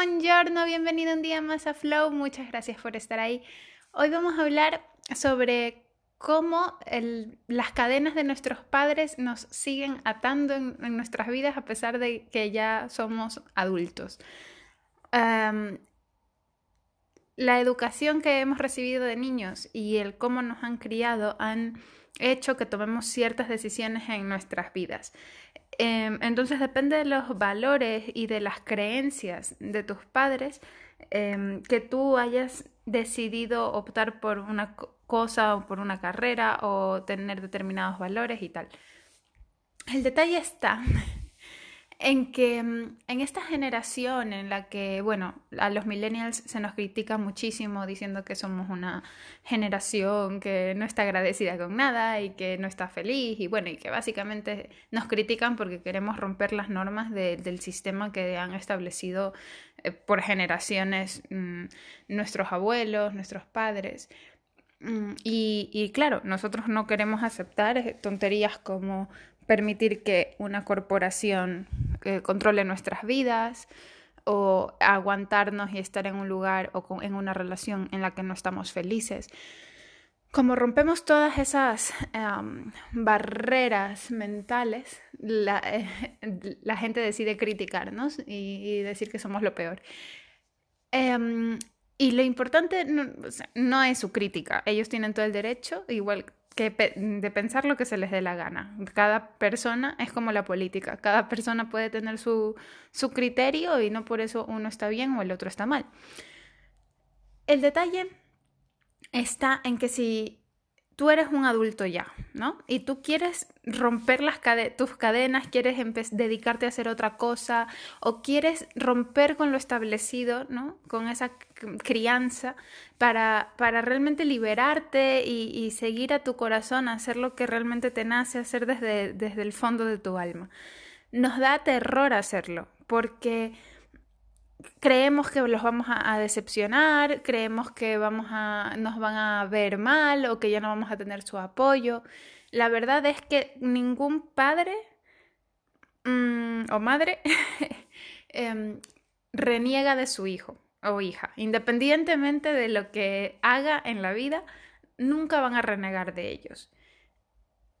Buongiorno, bienvenido un día más a Flow, muchas gracias por estar ahí. Hoy vamos a hablar sobre cómo las cadenas de nuestros padres nos siguen atando en, nuestras vidas a pesar de que ya somos adultos. La educación que hemos recibido de niños y el cómo nos han criado han hecho que tomemos ciertas decisiones en nuestras vidas. Em, entonces depende de los valores y de las creencias de tus padres em, que tú hayas decidido optar por una cosa o por una carrera o tener determinados valores y tal. El detalle está en que mm, en esta generación en la que, bueno, a los millennials se nos critica muchísimo diciendo que somos una generación que no está agradecida con nada y que no está feliz y bueno, y que básicamente nos critican porque queremos romper las normas del sistema que han establecido eh, por generaciones mm, nuestros abuelos, nuestros padres. Mm, y, y, claro, nosotros no queremos aceptar tonterías como permitir que una corporación que controle nuestras vidas o aguantarnos y estar en un lugar o en una relación en la que no estamos felices. Como rompemos todas esas barreras mentales, la, gente decide criticarnos y, decir que somos lo peor. Em, y lo importante no, es su crítica, ellos tienen todo el derecho, igual de pensar lo que se les dé la gana. Cada persona es como la política, cada persona puede tener su, su criterio y no por eso uno está bien o el otro está mal. El detalle está en que si tú eres un adulto ya, ¿no? Y tú quieres romper las tus cadenas, quieres dedicarte a hacer otra cosa o quieres romper con lo establecido, ¿no? Con esa crianza para, para realmente liberarte y, seguir a tu corazón, hacer lo que realmente te nace hacer desde, desde el fondo de tu alma. Nos da terror hacerlo porque creemos que los vamos a, decepcionar, creemos que vamos a, nos van a ver mal o que ya no vamos a tener su apoyo. La verdad es que ningún padre mm, o madre em, reniega de su hijo o hija. Independientemente de lo que haga en la vida, nunca van a renegar de ellos.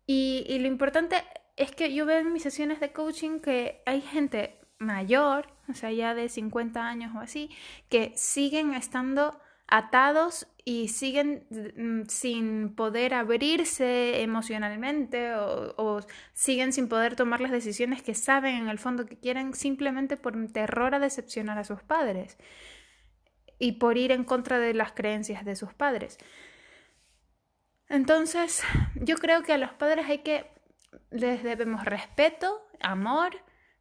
Y, y lo importante es que yo veo en mis sesiones de coaching que hay gente mayor o sea, ya de 50 años o así, que siguen estando atados y siguen mm, sin poder abrirse emocionalmente o, siguen sin poder tomar las decisiones que saben en el fondo que quieren simplemente por terror a decepcionar a sus padres y por ir en contra de las creencias de sus padres. Entonces, yo creo que a los padres hay que les debemos respeto, amor,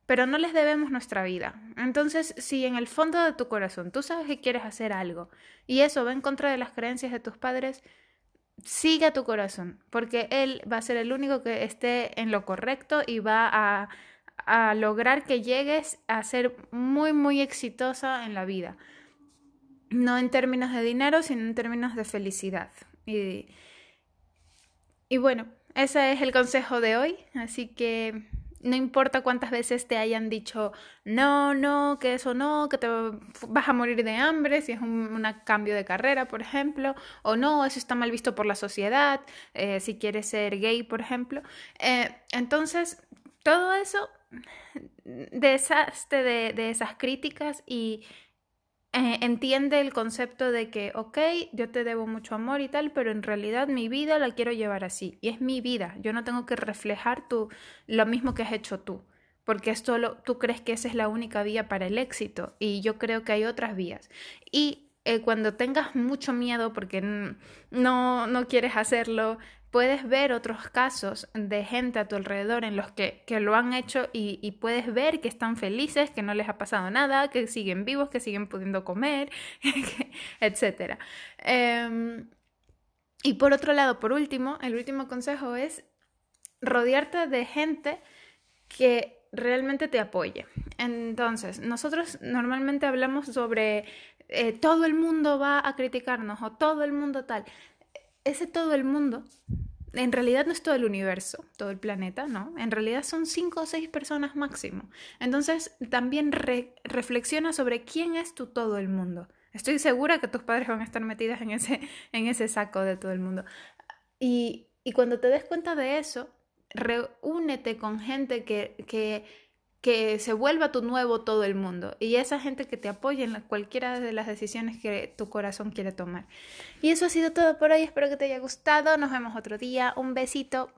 pero no les debemos nuestra vida. Entonces, si en el fondo de tu corazón tú sabes que quieres hacer algo y eso va en contra de las creencias de tus padres, sigue a tu corazón, porque él va a ser el único que esté en lo correcto y va a, a lograr que llegues a ser muy, muy exitosa en la vida. No en términos de dinero, sino en términos de felicidad. Y, y bueno, ese es el consejo de hoy, así que no importa cuántas veces te hayan dicho no, no, que eso no, que te vas a morir de hambre si es un cambio de carrera, por ejemplo, o no, eso está mal visto por la sociedad, eh, si quieres ser gay, por ejemplo. Eh, entonces, todo eso deshazte de, de esas críticas y eh, entiende el concepto de que, ok, yo te debo mucho amor y tal, pero en realidad mi vida la quiero llevar así. Y es mi vida. Yo no tengo que reflejar tú lo mismo que has hecho tú. Porque esto lo, tú crees que esa es la única vía para el éxito. Y yo creo que hay otras vías. Y eh, cuando tengas mucho miedo porque no, no quieres hacerlo, puedes ver otros casos de gente a tu alrededor en los que, que lo han hecho y, puedes ver que están felices, que no les ha pasado nada, que siguen vivos, que siguen pudiendo comer, etc. Em, y por otro lado, por último, el último consejo es rodearte de gente que realmente te apoye. Entonces, nosotros normalmente hablamos sobre eh, todo el mundo va a criticarnos o todo el mundo tal ese todo el mundo en realidad no es todo el universo, todo el planeta, ¿no? En realidad son cinco o seis personas máximo. Entonces también reflexiona sobre quién es tu todo el mundo. Estoy segura que tus padres van a estar metidas en ese, en ese saco de todo el mundo. Y, y cuando te des cuenta de eso, reúnete con gente que, que que se vuelva tu nuevo todo el mundo y esa gente que te apoye en cualquiera de las decisiones que tu corazón quiere tomar. Y eso ha sido todo por hoy, espero que te haya gustado, nos vemos otro día, un besito.